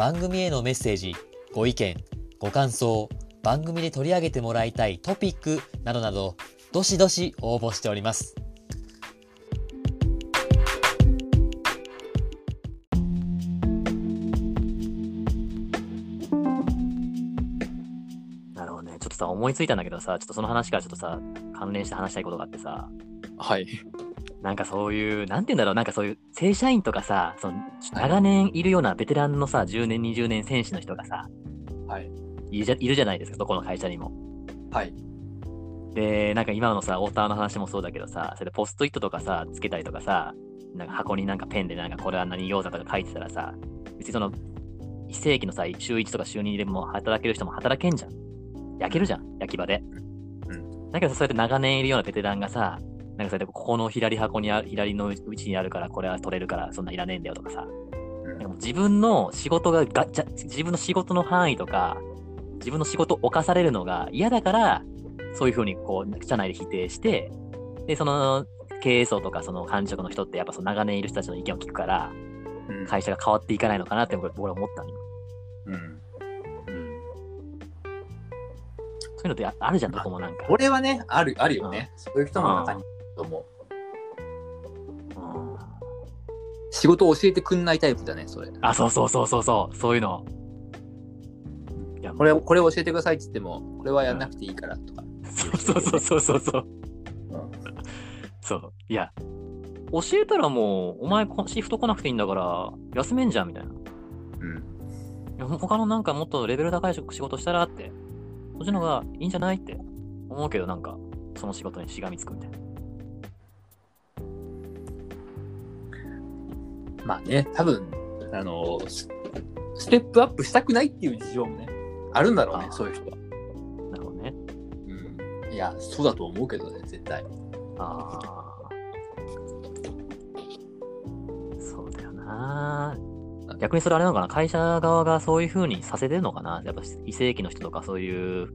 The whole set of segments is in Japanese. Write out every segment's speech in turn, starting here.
番組へのメッセージご意見ご感想番組で取り上げてもらいたいトピックなどなどどしどし応募しておりますなるほどね。ちょっとさ、思いついたんだけどさ、ちょっとその話からちょっとさ、関連して話したいことがあってさ、はい。なんかそういう、なんて言うんだろう、なんかそういう正社員とかさ、その長年いるようなベテランのさ、10年、20年選手の人がさ、はい。いるじゃいるじゃないですか、どこの会社にも。はい。で、なんか今のさ、オーターの話もそうだけどさ、それでポストイットとかさ、つけたりとかさ、なんか箱になんかペンでなんかこれは何餃子とか書いてたらさ、別にその、非正規のさ、週1とか週2でも働ける人も働けんじゃん。焼けるじゃん、焼き場で。うん。だけどさ、そうやって長年いるようなベテランがさ、なんかここの左箱にある、左のうちにあるから、これは取れるから、そんないらねえんだよとかさ、なん自分の仕事ががじゃ、自分の仕事の範囲とか、自分の仕事を犯されるのが嫌だから、そういうふうにこう、社内で否定して、で、その、経営層とかその管理職の人ってやっぱその長年いる人たちの意見を聞くから、うん。会社が変わっていかないのかなって僕俺思ったのよ。うん。うん。そういうのってああるじゃん、どこもなんか。これはね、ある、あるよね。そういう人も中にいると思う。うん仕事を教えてくんないタイプだね、それ。あ、そうそうそうそうそう、そういうの。いや、これ、これ教えてくださいって言っても、これはやんなくていいからとか。そうそうそうそうそう。うんそう。いや、教えたらもう、お前こシフト来なくていいんだから、休めんじゃんみたいな。いうん。や他のなんかもっとレベル高い仕事したらって、そっちの方がいいんじゃないって思うけど、なんか、その仕事にしがみつくみたいな。まあね、多分、あの、スステップアップしたくないっていう事情もね、あるんだろうねそういう人は。なるほどね。うん。いや、そうだと思うけどね、絶対。ああ。そうだよな。逆にそれあれなのかな？会社側がそういう風にさせてるのかな？やっぱ非正規の人とかそういう、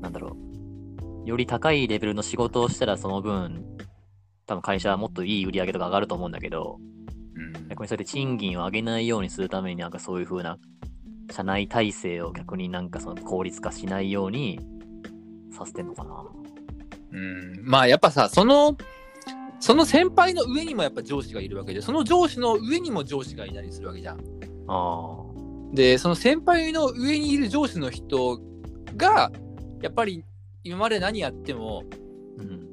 なんだろう。より高いレベルの仕事をしたらその分、多分会社はもっといい売り上げとか上がると思うんだけど、うん。逆にそれで賃金を上げないようにするためになんかそういう風な社内体制を逆になんかその効率化しないようにさせてんのかなうん。まあ、やっぱさ、その、その先輩の上にもやっぱ上司がいるわけで、その上司の上にも上司がいたりするわけじゃん。あで、その先輩の上にいる上司の人が、やっぱり今まで何やっても、あ。うん。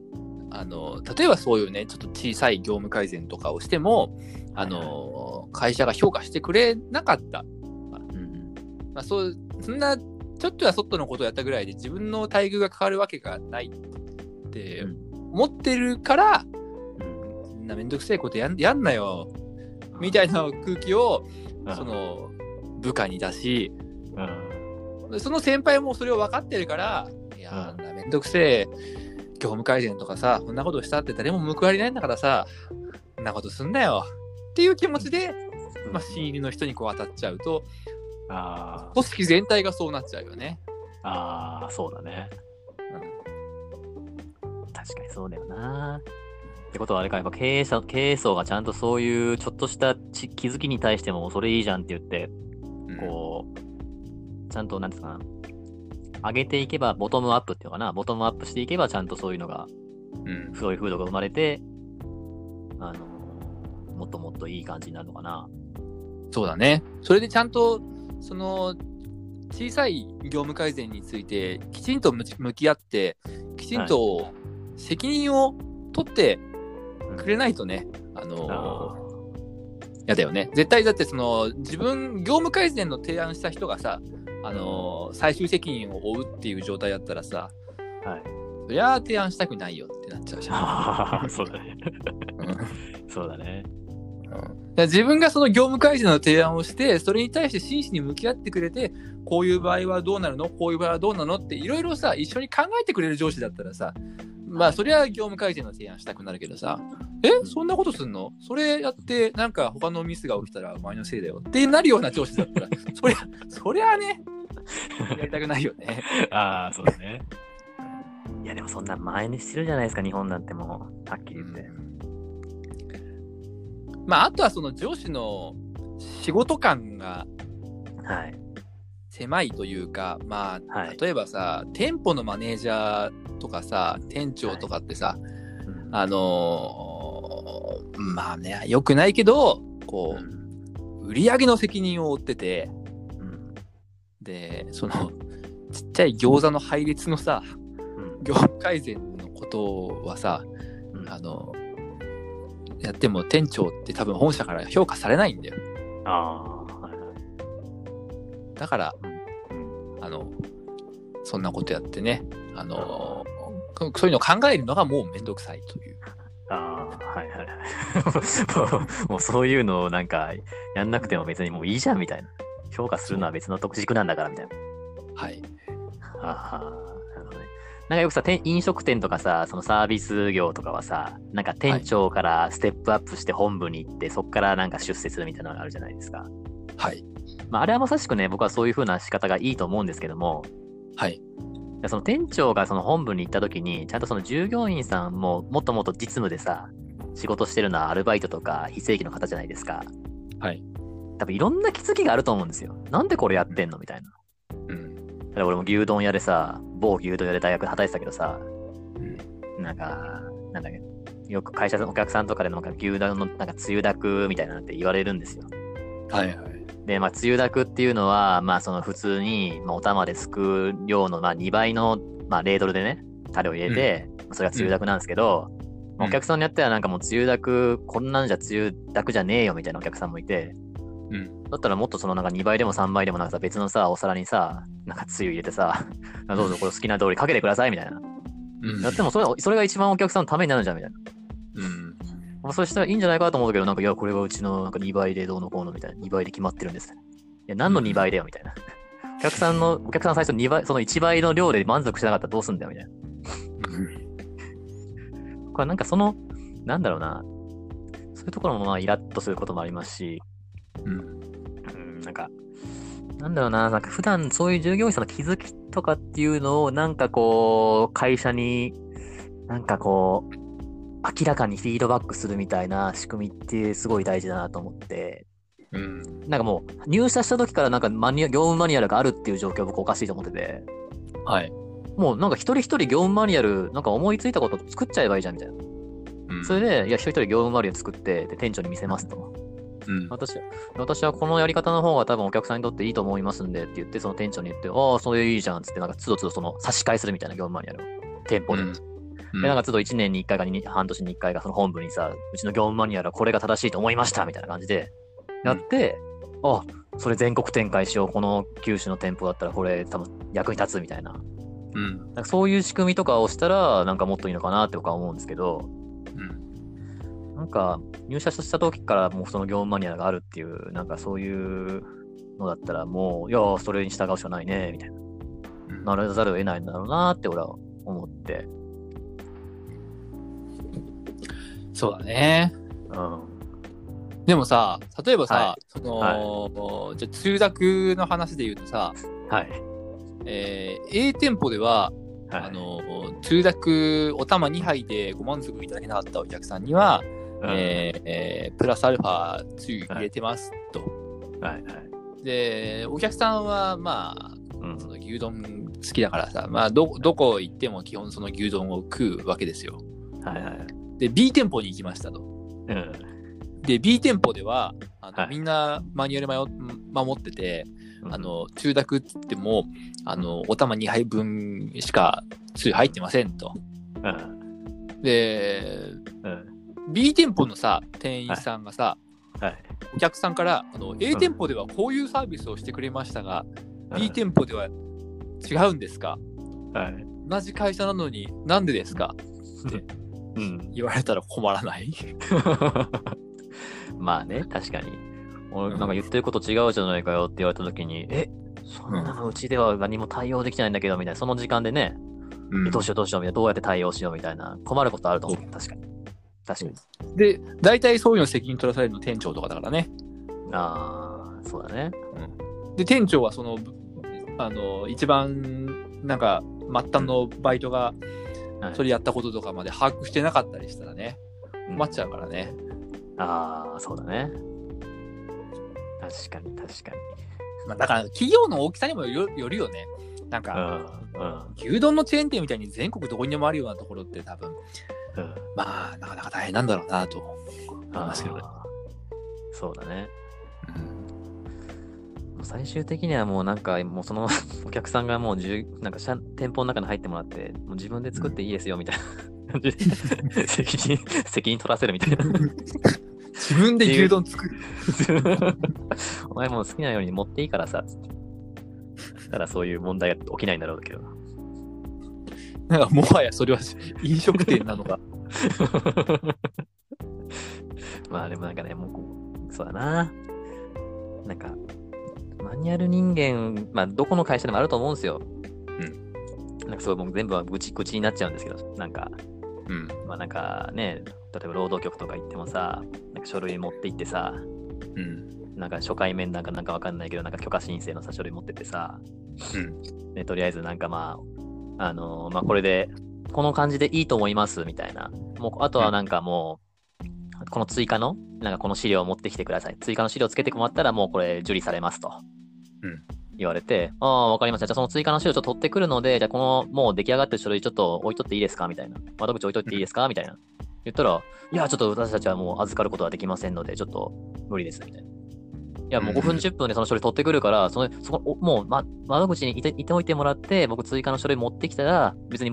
あの、例えばそういうね、ちょっと小さい業務改善とかをしても、あの、会社が評価してくれなかった。うん。まあ、そう、そんな、ちょっとやそっとのことをやったぐらいで自分の待遇が変わるわけがないってうん思ってるから、うん。そんなめんどくせえことやんやんなよ、みたいな空気を、うんそ、の、部下に出し、うん。その先輩もそれを分かってるから、いやうんー、めんどくせえ、業務改善とかさ、こんなことしたって誰も報われないんだからさ、こんなことすんなよ。っていう気持ちで、まあ、新入りの人にこう当たっちゃうと、あ組織全体がそうなっちゃうよね。あ、ああ、そうだね。確かにそうだよな。ってことはあれか、やっぱ経営者、経営層がちゃんとそういうちょっとしたち気づきに対してもそれいいじゃんって言って、うん。こう、ちゃんとなんですかな、上げていけばボトムアップっていうのかな、ボトムアップしていけばちゃんとそういうのが、うん。そういう風土が生まれて、あの、もっともっといい感じになるのかな。そうだね。それでちゃんと、その、小さい業務改善について、きちんと向き合って、きちんと責任を取ってくれないとね、あのあやだよね。絶対だってその自分、業務改善の提案した人がさ、あのー最終責任を負うっていう状態だったらさ、はい。そりゃあ提案したくないよってなっちゃうじゃん。そうだね。うんそうだね。ら自分がその業務改善の提案をして、それに対して真摯に向き合ってくれて、こういう場合はどうなるの？こういう場合はどうなの？っていろいろさ、一緒に考えてくれる上司だったらさ、まあそりゃ業務改善の提案したくなるけどさ、え？そんなことすんの？それやってなんか他のミスが起きたらお前のせいだよ。ってなるような上司だったら、そりゃ、そりゃね、やりたくないよね。ああ、そうだね。いや、でもそんな前にしてるじゃないですか、日本なんてもう、はっきり言って。まああとはその上司の仕事感がはい。狭いというか、まあ、はい。例えばさ、店舗のマネージャーとかさ、店長とかってさ、うん。あのーまあね、よくないけど、こうん。う、売り上げの責任を負ってて、うん。で、その、ちっちゃい餃子の配列のさ、うん。業務改善のことはさ、うん。あの、やっても店長って多分本社から評価されないんだよ。ああ、はいはい。だから、うんあの、そんなことやってね、あの、そういうのを考えるのがもうめんどくさいという。ああ、はいはいはい。もうもうそういうのをなんか、やんなくても別にもういいじゃんみたいな。評価するのは別の特軸なんだからみたいな。はい。ああ、なるほどね。なんかよくさ、店飲食店とかさ、そのサービス業とかはさ、なんか店長からステップアップして本部に行って、そこからなんか出世するみたいなのがあるじゃないですか。はい。まあ、あれはまさしくね、僕はそういう風な仕方がいいと思うんですけども、はい。その店長がその本部に行った時に、ちゃんとその従業員さんももっともっと実務でさ、仕事してるのはアルバイトとか非正規の方じゃないですか。はい。多分いろんな気づきがあると思うんですよ。なんでこれやってんのみたいな。俺も牛丼屋でさ、某牛丼屋で大学で働いてたけどさ、なんか、なんだっけ、よく会社のお客さんとかでもなんか牛丼のなんかつゆだくみたいなのって言われるんですよ。はいはい。で、まあ、つゆだくっていうのは、まあ、その普通に、まあ、お玉ですくう量の、まあ、2倍の、まあ、レードルでね、タレを入れて、それがつゆだくなんですけど、まあお客さんによってはなんかもうつゆだく、こんなんじゃつゆだくじゃねえよみたいなお客さんもいて、うん。だったらもっとそのなんか2倍でも3倍でもなんかさ別のさ、お皿にさ、なんかつゆ入れてさ、どうぞこれ好きな通りかけてくださいみたいな。うん。やってもそれそれが一番お客さんのためになるじゃんみたいな。うん。まあ、そしたらいいんじゃないかと思うけど、なんか、いや、これはうちのなんか2倍でどうのこうのみたいな、2倍で決まってるんです。いや、何の2倍だよみたいな。お客さんの、お客さん最初2倍、その1倍の量で満足しなかったらどうすんだよみたいな。これなんかその、なんだろうな、そういうところもまあイラッとすることもありますし、うん。うん、なんか、なんだろうな、なんか普段そういう従業員さんの気づきとかっていうのを、なんかこう、会社に、なんかこう、明らかにフィードバックするみたいな仕組みってすごい大事だなと思って、うん。なんかもう入社した時からなんかマニュア業務マニュアルがあるっていう状況は僕おかしいと思ってて、はい。もうなんか一人一人業務マニュアル、なんか思いついたこと作っちゃえばいいじゃんみたいな。うん。それで、いや、一人一人業務マニュアル作って、で、店長に見せますと。うん。私は、私はこのやり方の方が多分お客さんにとっていいと思いますんでって言って、その店長に言って、ああ、それいいじゃんっつって、なんかつどつどその差し替えするみたいな業務マニュアルを。店舗で。うんで、なんかつど1年に1回かに半年に1回がその本部にさ、うちの業務マニュアルはこれが正しいと思いましたみたいな感じでやって、あそれ全国展開しよう。この九州の店舗だったらこれ多分役に立つみたいな。うん。なんかそういう仕組みとかをしたら、なんかもっといいのかなって僕は思うんですけど、うん。なんか入社した時からもうその業務マニュアルがあるっていう、なんかそういうのだったらもう、いや、それに従うしかないね、みたいな。うんならざるを得ないんだろうなって俺は思って。そうだね。うん。でもさ、例えばさ、はその、じゃあ、通学の話で言うとさ、はい。えー A 店舗では、はい、あの、通学お玉2杯でご満足いただけなかったお客さんには、うん、えーえープラスアルファつゆ入れてますと。はいはい。で、お客さんは、まあ、うんその牛丼好きだからさ、まあ、ど、どこ行っても基本その牛丼を食うわけですよ。はいはい。で、B 店舗に行きましたと。うん。で、B 店舗では、あのはいみんなマニュアル守守ってて、あ、の、中濁って言っても、あの、お玉2杯分しかつゆ入ってませんと。うん。で、うん。B 店舗のさ、店員さんがさ、はい。お客さんから、あの、A 店舗ではこういうサービスをしてくれましたが、B 店舗では違うんですか？はい。同じ会社なのになんでですか？うん。言われたら困らない？まあね、確かに。俺、なんか言ってること違うじゃないかよって言われたときに、え、そんなのうちでは何も対応できてないんだけど、みたいな、その時間でね、うん。えどうしようどうしようみたいな、どうやって対応しようみたいな、困ることあると思う。確かに。確かに。で、大体そういうの責任取らされるの店長とかだからね。ああ、そうだね。で、店長はその、あの、一番、なんか、末端のバイトが、はいそれやったこととかまで把握してなかったりしたらね、うん困っちゃうからね。ああ、そうだね。確かに、確かまあ、だから、企業の大きさにもよよるよね。なんに。か、うん。うん。牛丼のチェーン店みたいに全国どこにでもあるようなところって多分、うん。まあ、なかなか大変なんだろうなと思いますけどね。そうだね。うん最終的にはもうなんか、もうその お客さんがもうじゅう、なんか社店舗の中に入ってもらって、もう自分で作っていいですよみたいな感じで責任、責任取らせるみたいな。自分で牛丼作る。お前もう好きなように持っていいからさ、つって。ただそういう問題が起きないんだろうけど。なんか、もはやそれは飲食店なのか。まあでもなんかね、もうこう、そうだな。なんか、マニュアル人間、まあどこの会社でもあると思うんですよ。うん。なんかそう、もう全部は愚痴愚痴になっちゃうんですけど、なんか、うん。まあなんかね、例えば労働局とか行ってもさ、なんか書類持って行ってさ、うん。なんか初回面なんかなんかわかんないけど、なんか許可申請のさ、書類持ってってさ、うん。ね、とりあえずなんかまあ、あのまあこれで、この感じでいいと思いますみたいな。もう、あとはなんかもう、この追加の、なんかこの資料を持ってきてください。追加の資料つけてもらったらもうこれ受理されますと。うん言われて、ああ、わかりました。じゃあその追加の資料ちょっと取ってくるので、じゃあこのもう出来上がってる書類ちょっと置いとっていいですかみたいな。窓口置いといていいですかみたいな。言ったら、いや、ちょっと私たちはもう預かることはできませんので、ちょっと無理です、みたいな。いや、もう5分、うん10分でその書類取ってくるから、そのそこおもう、ま、窓口にいていておいてもらって、僕追加の書類持ってきたら、別に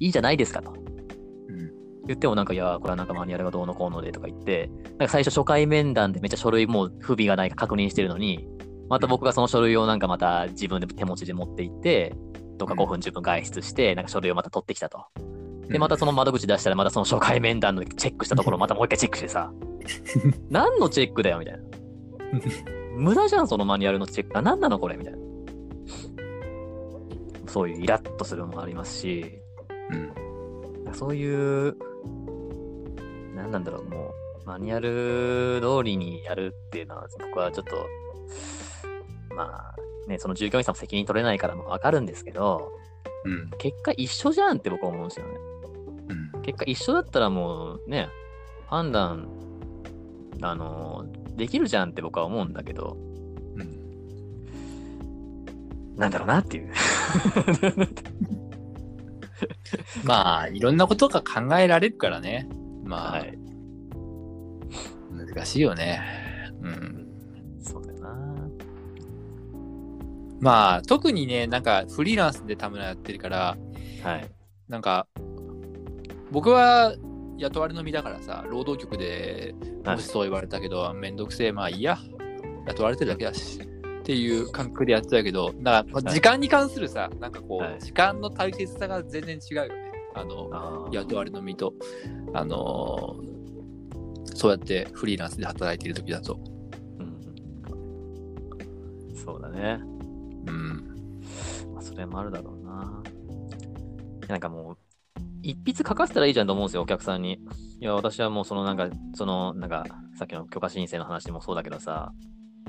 いいじゃないですかと。うん。言ってもなんか、いや、これはなんかマニュアルがどうのこうのでとか言って、なんか最初初回面談でめっちゃ書類もう不備がないか確認してるのに、また僕がその書類をなんかまた自分で手持ちで持って行って、とかうん5分10分外出して、なんか書類をまた取ってきたと。で、うんまたその窓口出したら、またその初回面談のチェックしたところ、またもう一回チェックしてさ、何のチェックだよ、みたいな。無駄じゃん、そのマニュアルのチェック。あ、何なのこれみたいな。そういうイラッとするのもありますし、うん。そういう、何なんだろう、もう、マニュアル通りにやるっていうのは、僕はちょっと、まあ、ね、その従業員さんも責任取れないからもわかるんですけど、うん。結果一緒じゃんって僕は思うんですよね。うん。結果一緒だったらもうね、判断、あの、できるじゃんって僕は思うんだけど、うん。なんだろうなっていう。まあ、いろんなことが考えられるからね。まあ、はい。難しいよね。うん。そうだよな。まあ、特にね、なんかフリーランスで田村やってるから、はい。なんか、僕は雇われの身だからさ、労働局ではいもしそう言われたけど、めんどくせえ、まあいいや、雇われてるだけだし、っていう感覚でやってたけど、だから、時間に関するさ、なんかこう、はい時間の大切さが全然違うよね。あの、あー雇われの身と、あのーそうやってフリーランスで働いている時だと。うん。そうだね。うん。まあ、それもあるだろうな。なんかもう、一筆書かせたらいいじゃんと思うんですよ、お客さんに。いや、私はもうそのなんか、そのなんか、さっきの許可申請の話もそうだけどさ。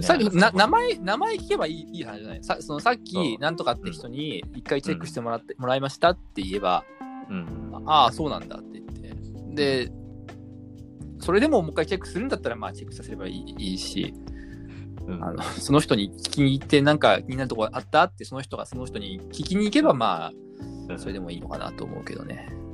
さっき名前、名前聞けばいいいい話じゃない？さそのさっき、なんとかって人に一回チェックしてもらって、もらいましたって言えば、うん。ああ、そうなんだって言って。で、それでももう一回チェックするんだったら、まあチェックさせればいいいいし、うんあのその人に聞きに行って、なんか気になるとこあった？って、その人がその人に聞きに行けば、まあ、それでもいいのかなと思うけどね。まあね。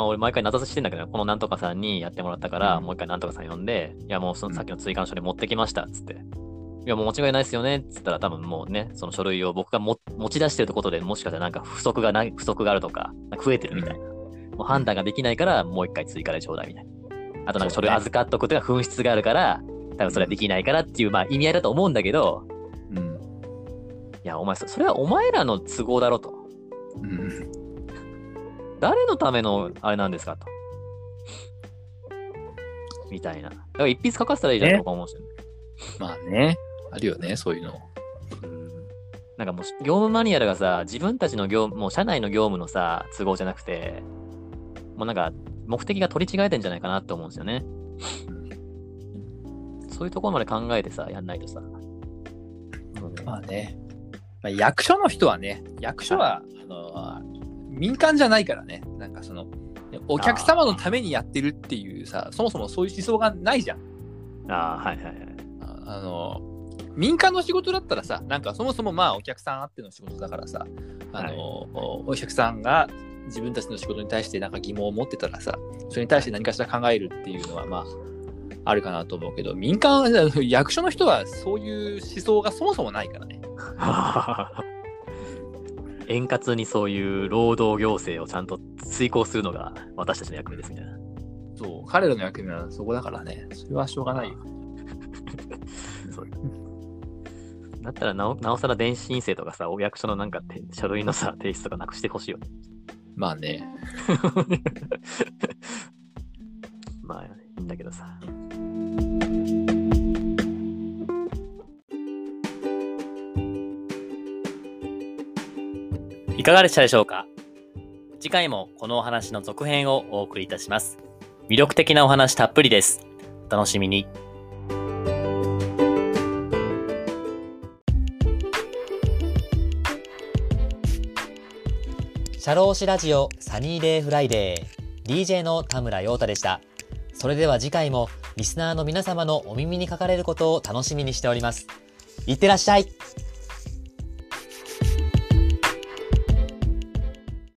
まあ俺毎回名指ししてんだけど、このなんとかさんにやってもらったから、うんもう一回なんとかさん呼んで、いやもうそのうんさっきの追加の書類持ってきました、つって。いやもう間違いないですよね、っつったら多分もうね、その書類を僕がも持ち出してるとことでもしかしたらなんか不足がない、不足があるとか、か増えてるみたいな。もう判断ができないから、もう一回追加でちょうだいみたいな。あとなんか書類預かっとくことが紛失があるから、多分それはできないからっていう、まあ意味合いだと思うんだけど、うん。いや、お前そ、それはお前らの都合だろと。うん。誰のためのあれなんですかと。みたいな。だから一筆書かせたらいいじゃんとか思うんですよね。まあね。あるよね、そういうの。うんなんかもう、業務マニュアルがさ、自分たちの業務、もう社内の業務のさ、都合じゃなくて、もうなんか、目的が取り違えてんじゃないかなって思うんですよね。そういうところまで考えてさ、やんないとさ。まあね。まあ、役所の人はね、役所は、あの、民間じゃないからね。なんかその、お客様のためにやってるっていうさ、そもそもそういう思想がないじゃん。ああ、はいはいはい。ああの、民間の仕事だったらさ、なんかそもそもまあお客さんあっての仕事だからさ、あの、はいおお客さんが自分たちの仕事に対してなんか疑問を持ってたらさ、それに対して何かしら考えるっていうのはまあ、あるかなと思うけど、民間、役所の人はそういう思想がそもそもないからね。円滑にそういう労働行政をちゃんと遂行するのが私たちの役目ですみたいな。そう、彼らの役目はそこだからね。それはしょうがないよ。そうだったらなお、なおさら電子申請とかさ、お役所のなんかて書類のさ、提出とかなくしてほしいよね。まあね。まあ、いいんだけどさ。いかがでしたでしょうか？次回もこのお話の続編をお送りいたします。魅力的なお話たっぷりです。お楽しみに。社労士ラジオ Sunny Day Friday DJ の田村陽太でした。それでは次回もリスナーの皆様のお耳にかかれることを楽しみにしております。いってらっしゃい